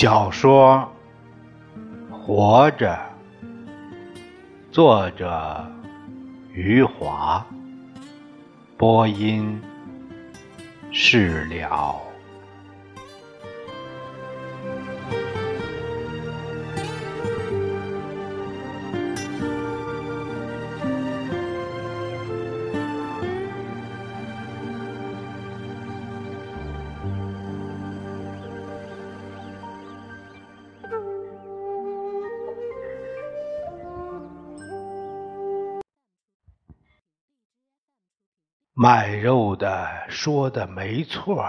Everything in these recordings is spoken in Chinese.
小说《活着》，作者余华，播音释了。卖肉的说的没错，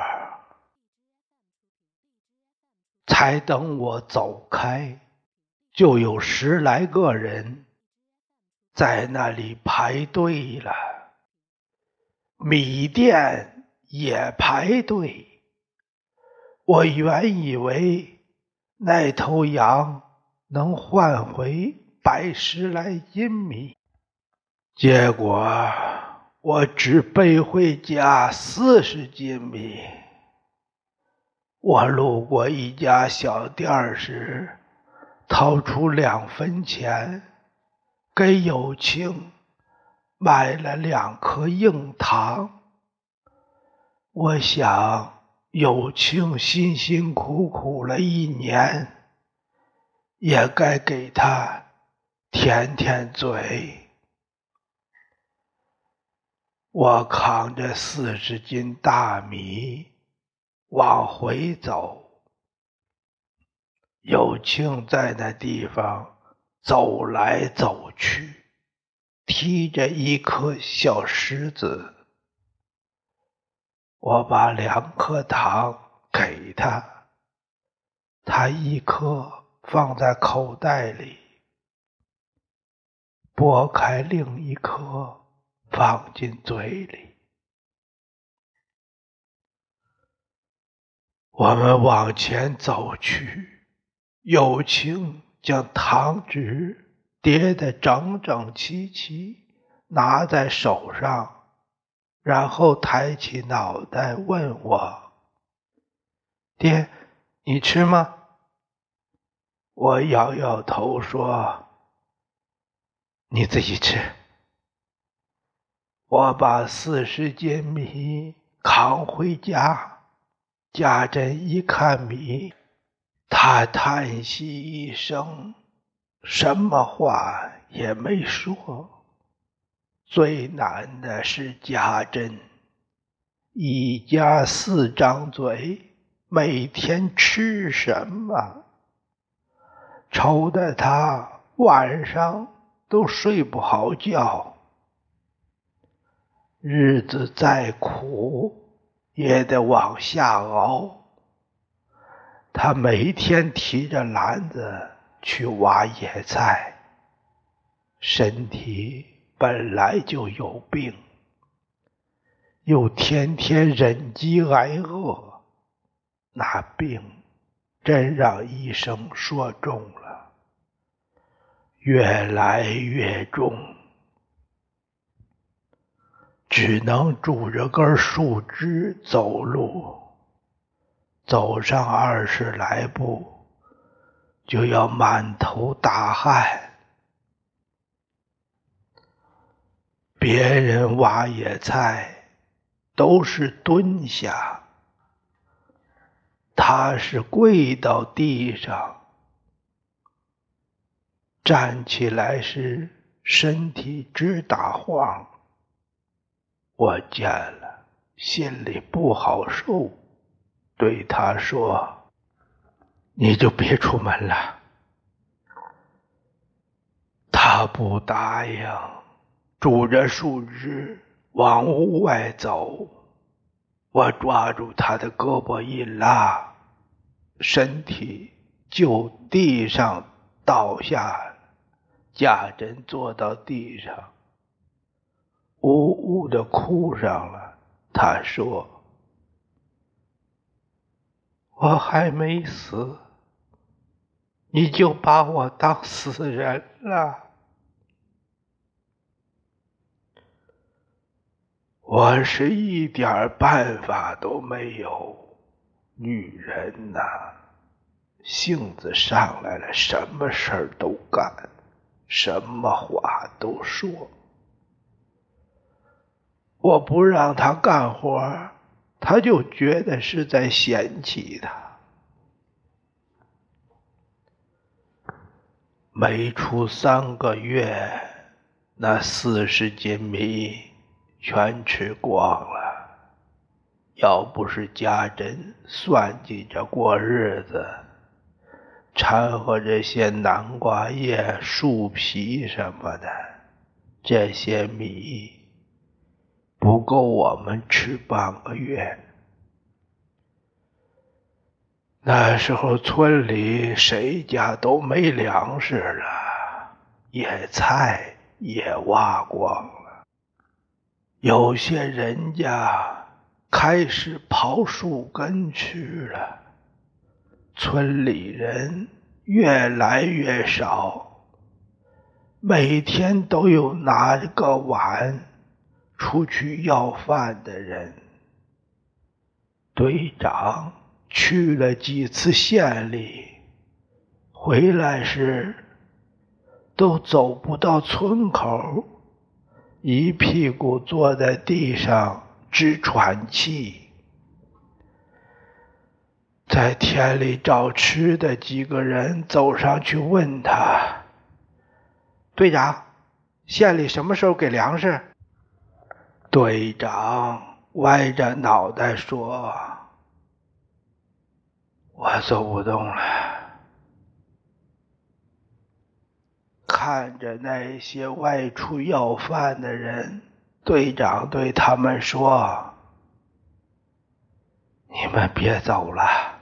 才等我走开，就有十来个人在那里排队了。米店也排队。我原以为那头羊能换回百十来斤米，结果。我只背回家四十斤米。我路过一家小店时，掏出两分钱给有庆买了两颗硬糖。我想有庆辛辛苦苦了一年，也该给他舔舔嘴。我扛着四十斤大米往回走，有庆在那地方走来走去，提着一颗小石子。我把两颗糖给他，他一颗放在口袋里，拨开另一颗。放进嘴里，我们往前走去。友情将糖纸叠得整整齐齐，拿在手上，然后抬起脑袋问我：“爹，你吃吗？”我摇摇头说：“你自己吃。”我把四十斤米扛回家，家珍一看米，他叹息一声，什么话也没说。最难的是家珍，一家四张嘴，每天吃什么？愁得他晚上都睡不好觉。日子再苦，也得往下熬。他每天提着篮子去挖野菜，身体本来就有病，又天天忍饥挨饿，那病真让医生说中了，越来越重。只能拄着根树枝走路，走上二十来步，就要满头大汗。别人挖野菜都是蹲下，他是跪到地上，站起来时身体直打晃。我见了，心里不好受，对他说：“你就别出门了。”他不答应，拄着树枝往屋外走。我抓住他的胳膊一拉，身体就地上倒下，贾珍坐到地上。呜呜的哭上了。他说：“我还没死，你就把我当死人了。”我是一点办法都没有。女人呐，性子上来了，什么事儿都干，什么话都说。我不让他干活，他就觉得是在嫌弃他。没出三个月，那四十斤米全吃光了。要不是家珍算计着过日子，掺和这些南瓜叶、树皮什么的，这些米不够我们吃半个月。那时候村里谁家都没粮食了，野菜也挖光了，有些人家开始刨树根吃了，村里人越来越少，每天都有拿个碗出去要饭的人，队长。去了几次县里，回来时都走不到村口，一屁股坐在地上直喘气。在田里找吃的几个人走上去问他：“队长，县里什么时候给粮食？”队长歪着脑袋说。我走不动了，看着那些外出要饭的人，队长对他们说：“你们别走了，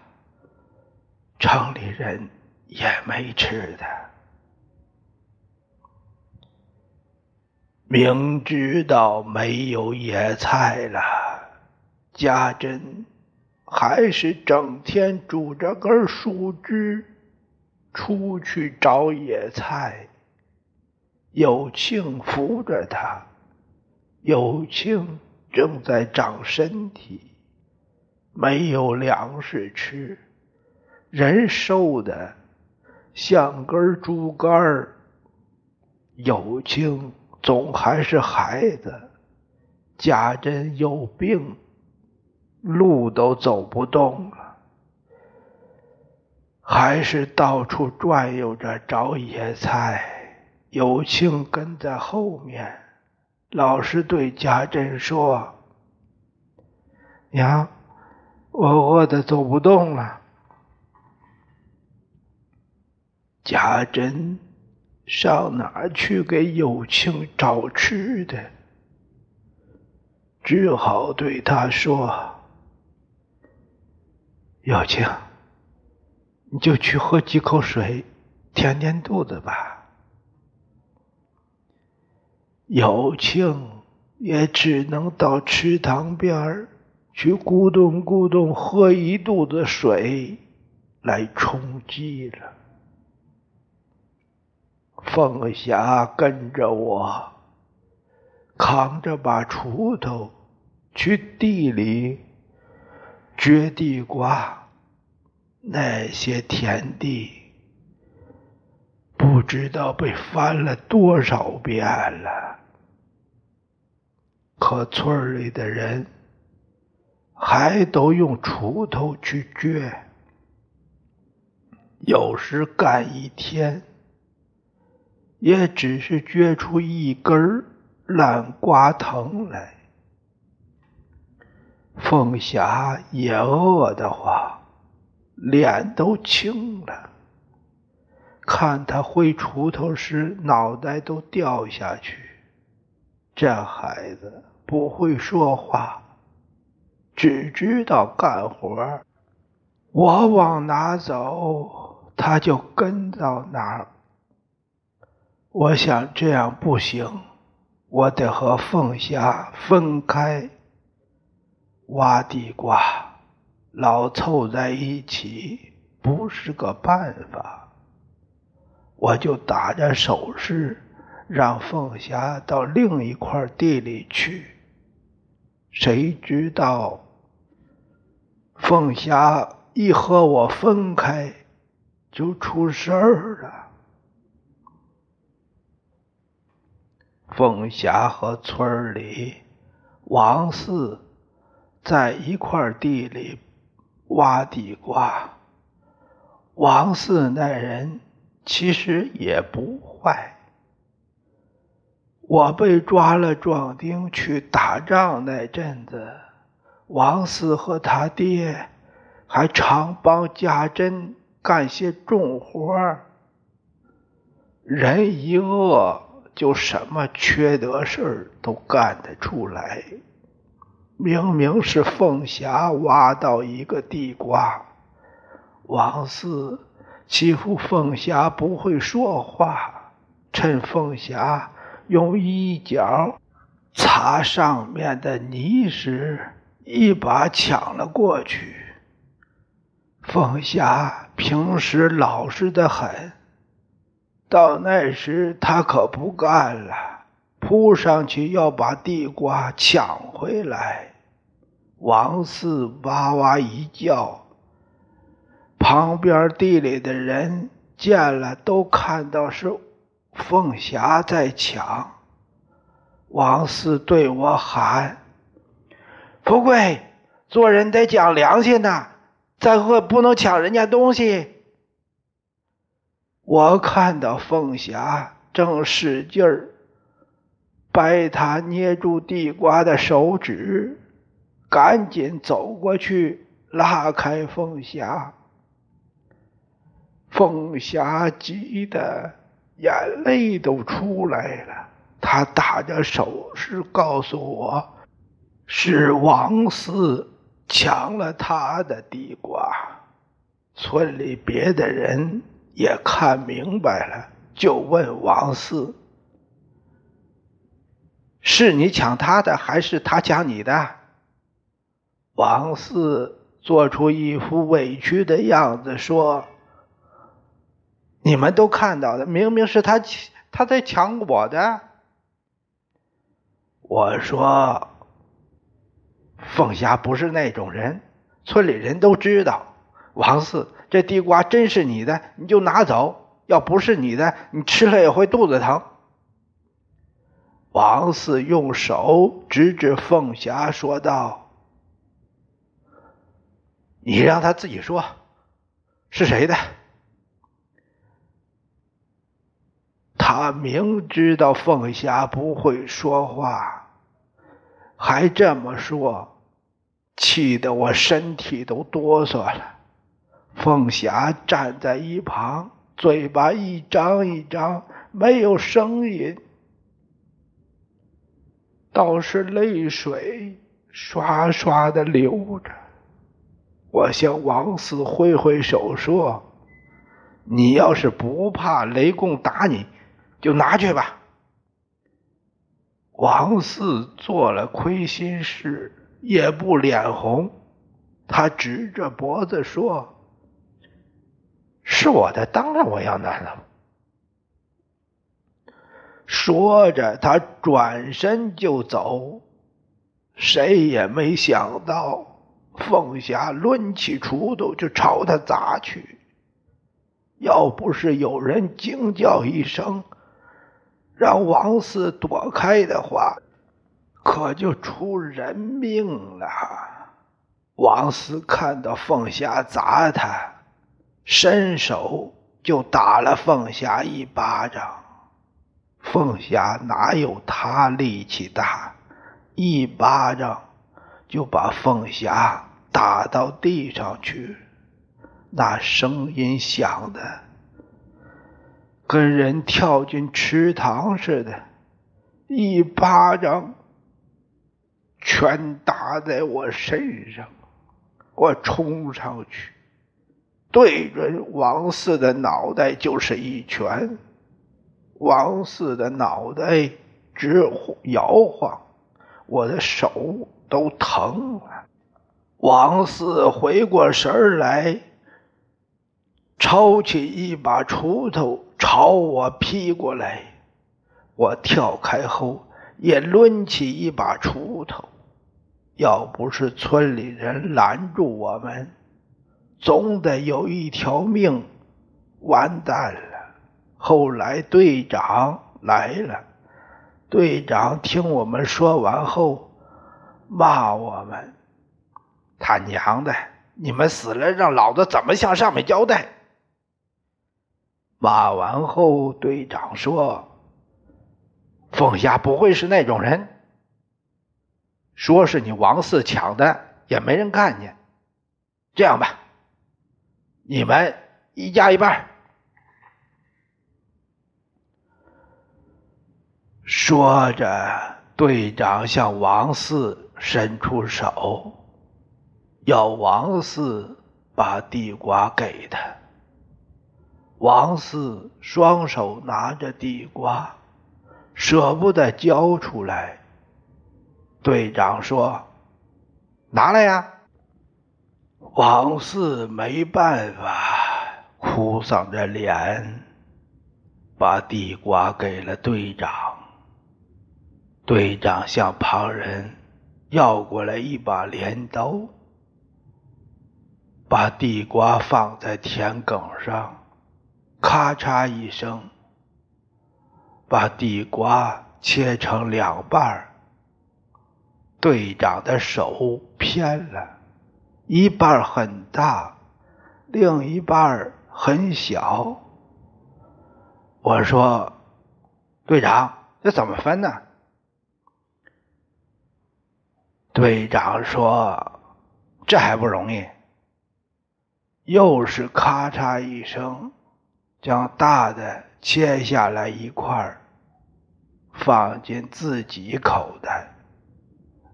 城里人也没吃的。”明知道没有野菜了，家珍。还是整天拄着根树枝出去找野菜。有庆扶着他，有庆正在长身体，没有粮食吃，人瘦的像根竹竿儿。有庆总还是孩子，贾珍有病。路都走不动了，还是到处转悠着找野菜。有庆跟在后面，老是对贾珍说：“娘，我饿得走不动了。”贾珍上哪去给有庆找吃的？只好对他说。有庆，你就去喝几口水，填填肚子吧。有庆也只能到池塘边去咕咚咕咚喝一肚子水来充饥了。凤霞跟着我，扛着把锄头去地里。掘地瓜，那些田地不知道被翻了多少遍了，可村里的人还都用锄头去掘，有时干一天，也只是撅出一根烂瓜藤来。凤霞也饿得慌，脸都青了。看他挥锄头时，脑袋都掉下去。这孩子不会说话，只知道干活。我往哪走，他就跟到哪儿。我想这样不行，我得和凤霞分开。挖地瓜，老凑在一起不是个办法。我就打着手势，让凤霞到另一块地里去。谁知道，凤霞一和我分开，就出事儿了。凤霞和村里王四在一块地里挖地瓜。王四那人其实也不坏。我被抓了壮丁去打仗那阵子，王四和他爹还常帮家珍干些重活人一饿，就什么缺德事儿都干得出来。明明是凤霞挖到一个地瓜，王四欺负凤霞不会说话，趁凤霞。用衣角擦上面的泥时，一把抢了过去。凤霞平时老实的很，到那时他可不干了，扑上去要把地瓜抢回来。王四哇哇一叫，旁边地里的人见了，都看到是。凤霞在抢，王四对我喊：“富贵，做人得讲良心呐，再会不能抢人家东西。”我看到凤霞正使劲儿掰他捏住地瓜的手指，赶紧走过去拉开凤霞。凤霞急得。眼泪都出来了，他打着手势告诉我，是王四抢了他的地瓜。村里别的人也看明白了，就问王四：“是你抢他的，还是他抢你的？”王四做出一副委屈的样子说。你们都看到了，明明是他他在抢我的。我说，凤霞不是那种人，村里人都知道。王四，这地瓜真是你的，你就拿走；要不是你的，你吃了也会肚子疼。王四用手指指凤霞，说道：“你让他自己说，是谁的？”他明知道凤霞不会说话，还这么说，气得我身体都哆嗦了。凤霞站在一旁，嘴巴一张一张，没有声音，倒是泪水刷刷的流着。我向王四挥挥手说：“你要是不怕雷公打你。”就拿去吧。王四做了亏心事，也不脸红。他指着脖子说：“是我的，当然我要拿了。”说着，他转身就走。谁也没想到，凤霞抡起锄头就朝他砸去。要不是有人惊叫一声，让王四躲开的话，可就出人命了。王四看到凤霞砸他，伸手就打了凤霞一巴掌。凤霞哪有他力气大，一巴掌就把凤霞打到地上去，那声音响的。跟人跳进池塘似的，一巴掌全打在我身上。我冲上去，对准王四的脑袋就是一拳。王四的脑袋直摇晃，我的手都疼了。王四回过神来，抄起一把锄头。朝我劈过来，我跳开后也抡起一把锄头。要不是村里人拦住我们，总得有一条命完蛋了。后来队长来了，队长听我们说完后，骂我们：“他娘的，你们死了，让老子怎么向上面交代？”骂完后，队长说：“凤霞不会是那种人。说是你王四抢的，也没人看见。这样吧，你们一家一半。”说着，队长向王四伸出手，要王四把地瓜给他。王四双手拿着地瓜，舍不得交出来。队长说：“拿来呀！”王四没办法，哭丧着脸，把地瓜给了队长。队长向旁人要过来一把镰刀，把地瓜放在田埂上。咔嚓一声，把地瓜切成两半队长的手偏了，一半很大，另一半很小。我说：“队长，这怎么分呢？”队长说：“这还不容易。”又是咔嚓一声。将大的切下来一块放进自己口袋，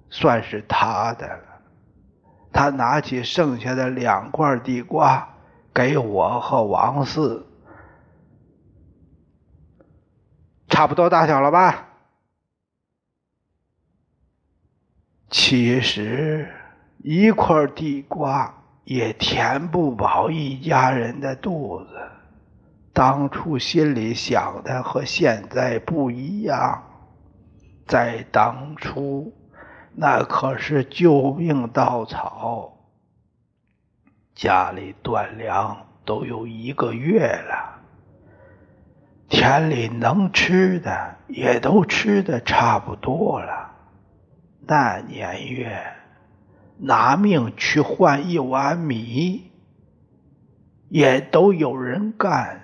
算是他的了。他拿起剩下的两块地瓜给我和王四，差不多大小了吧？其实一块地瓜也填不饱一家人的肚子。当初心里想的和现在不一样，在当初那可是救命稻草，家里断粮都有一个月了，田里能吃的也都吃的差不多了，那年月拿命去换一碗米，也都有人干。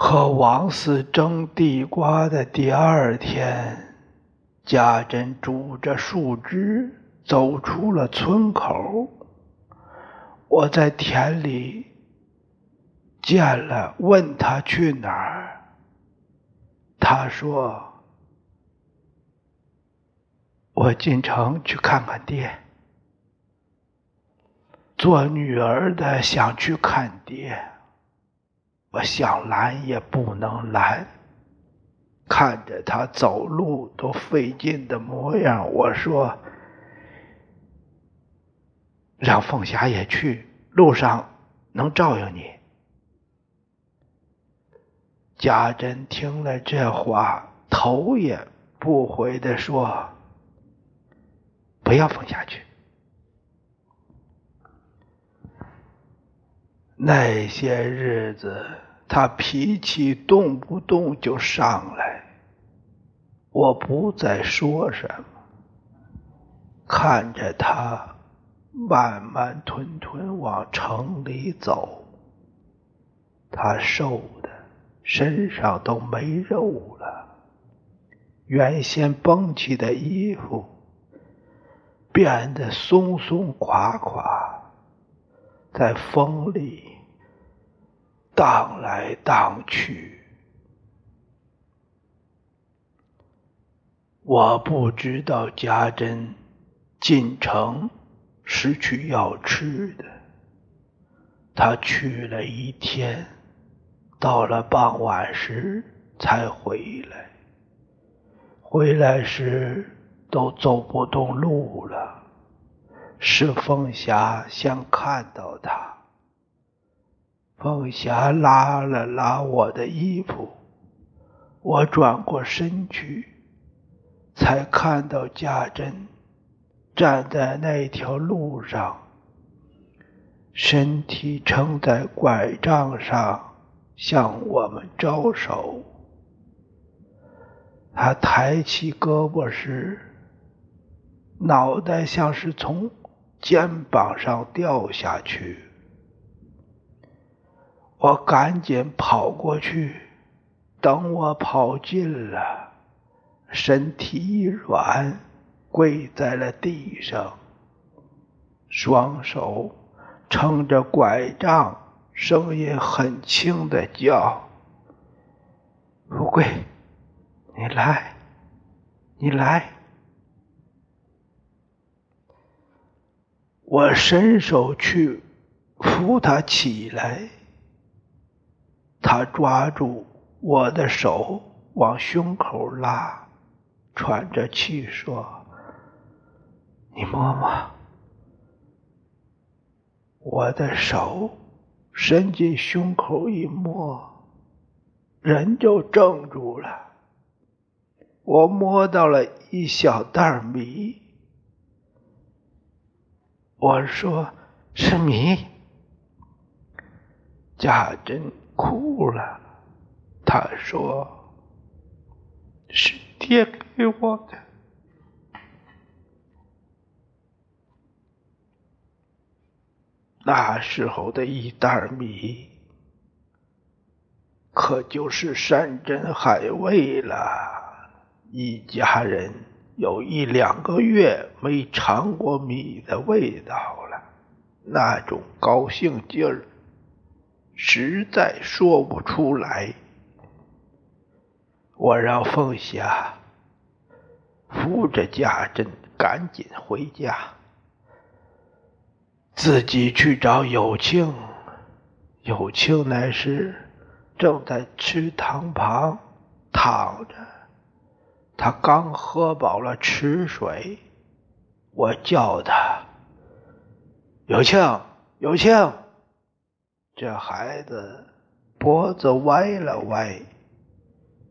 和王四蒸地瓜的第二天，家珍拄着树枝走出了村口。我在田里见了，问他去哪儿。他说：“我进城去看看爹。”做女儿的想去看爹。我想拦也不能拦，看着他走路都费劲的模样，我说：“让凤霞也去，路上能照应你。”家珍听了这话，头也不回的说：“不要凤霞去。”那些日子，他脾气动不动就上来。我不再说什么，看着他慢慢吞吞往城里走。他瘦的身上都没肉了，原先绷起的衣服变得松松垮垮。在风里荡来荡去，我不知道家珍进城是去要吃的。他去了一天，到了傍晚时才回来。回来时都走不动路了。是凤霞想看到他，凤霞拉了拉我的衣服，我转过身去，才看到家珍站在那条路上，身体撑在拐杖上，向我们招手。他抬起胳膊时，脑袋像是从肩膀上掉下去。我赶紧跑过去，等我跑近了，身体一软，跪在了地上，双手撑着拐杖，声音很轻的叫：“富贵。”你来，你来！我伸手去扶他起来，他抓住我的手往胸口拉，喘着气说：“你摸摸。”我的手伸进胸口一摸，人就怔住了。我摸到了一小袋米，我说是米，家珍哭了，他说是爹给我的。那时候的一袋米，可就是山珍海味了。一家人有一两个月没尝过米的味道了，那种高兴劲儿实在说不出来。我让凤霞扶着家珍赶紧回家，自己去找有庆。有庆那时正在池塘旁躺着。他刚喝饱了池水，我叫他：“有庆，有庆。”这孩子脖子歪了歪，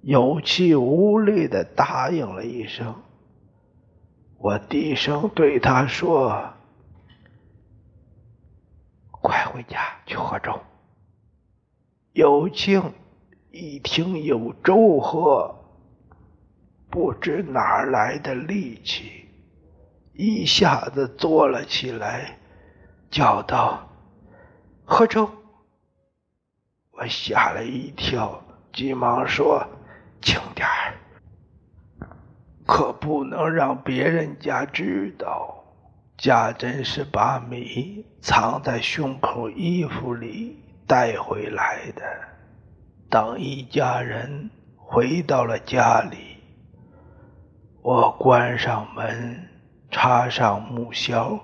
有气无力的答应了一声。我低声对他说：“快回家去喝粥。”有庆一听有粥喝。不知哪来的力气，一下子坐了起来，叫道：“喝粥！”我吓了一跳，急忙说：“轻点儿，可不能让别人家知道。”家珍是把米藏在胸口衣服里带回来的。当一家人回到了家里。我关上门，插上木销，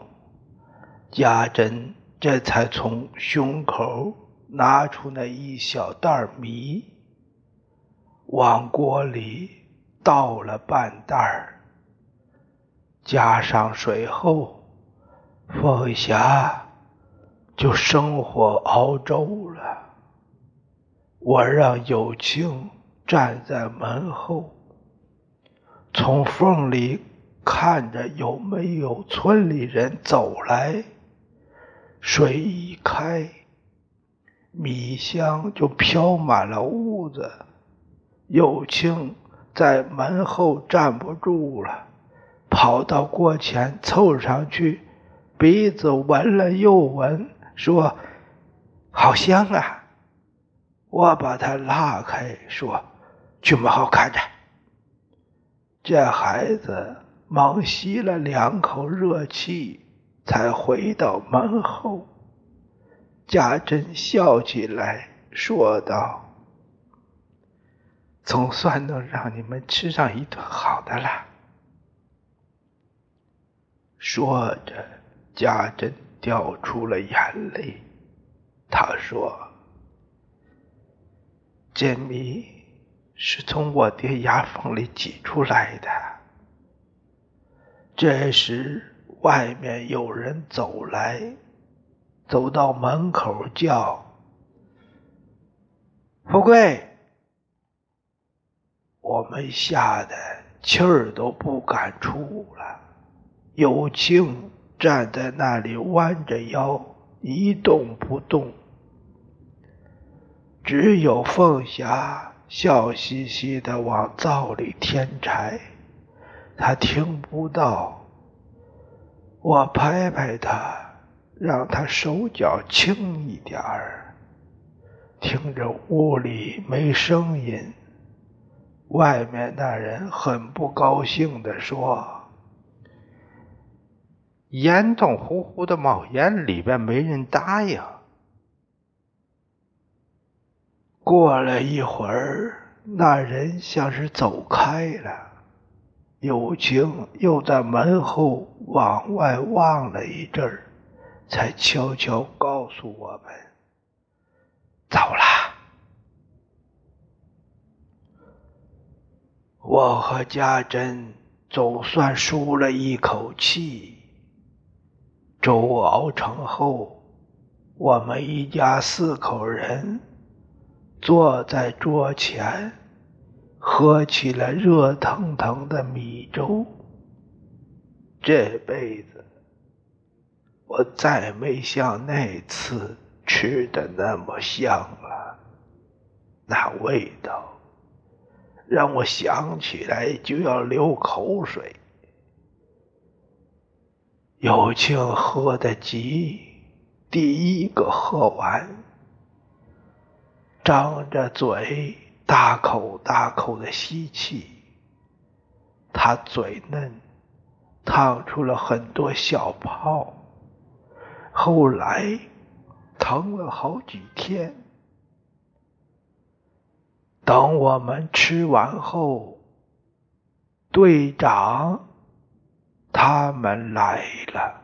家珍这才从胸口拿出那一小袋米，往锅里倒了半袋加上水后，凤霞就生火熬粥了。我让有庆站在门后。从缝里看着有没有村里人走来，水一开，米香就飘满了屋子。有庆在门后站不住了，跑到锅前凑上去，鼻子闻了又闻，说：“好香啊！”我把他拉开，说：“去门后看着。”这孩子忙吸了两口热气，才回到门后。家珍笑起来，说道：“总算能让你们吃上一顿好的了。”说着，家珍掉出了眼泪。他说：“珍妮。”是从我爹牙缝里挤出来的。这时，外面有人走来，走到门口叫：“富贵！”我们吓得气儿都不敢出了。有庆站在那里弯着腰，一动不动，只有凤霞笑嘻嘻的往灶里添柴。他听不到，我拍拍他，让他手脚轻一点儿。听着屋里没声音，外面那人很不高兴地说。烟筒呼呼的冒烟，里边没人答应。过了一会儿，那人像是走开了。友情又在门后往外望了一阵儿，才悄悄告诉我们：“走了。”我和家珍总算舒了一口气。粥熬成后，我们一家四口人坐在桌前，喝起了热腾腾的米粥。这辈子，我再没像那次吃的那么香了。那味道，让我想起来就要流口水。有庆喝得急，第一个喝完，张着嘴大口大口的吸气。他嘴嫩，烫出了很多小泡，后来疼了好几天。等我们吃完后，队长。他们来了。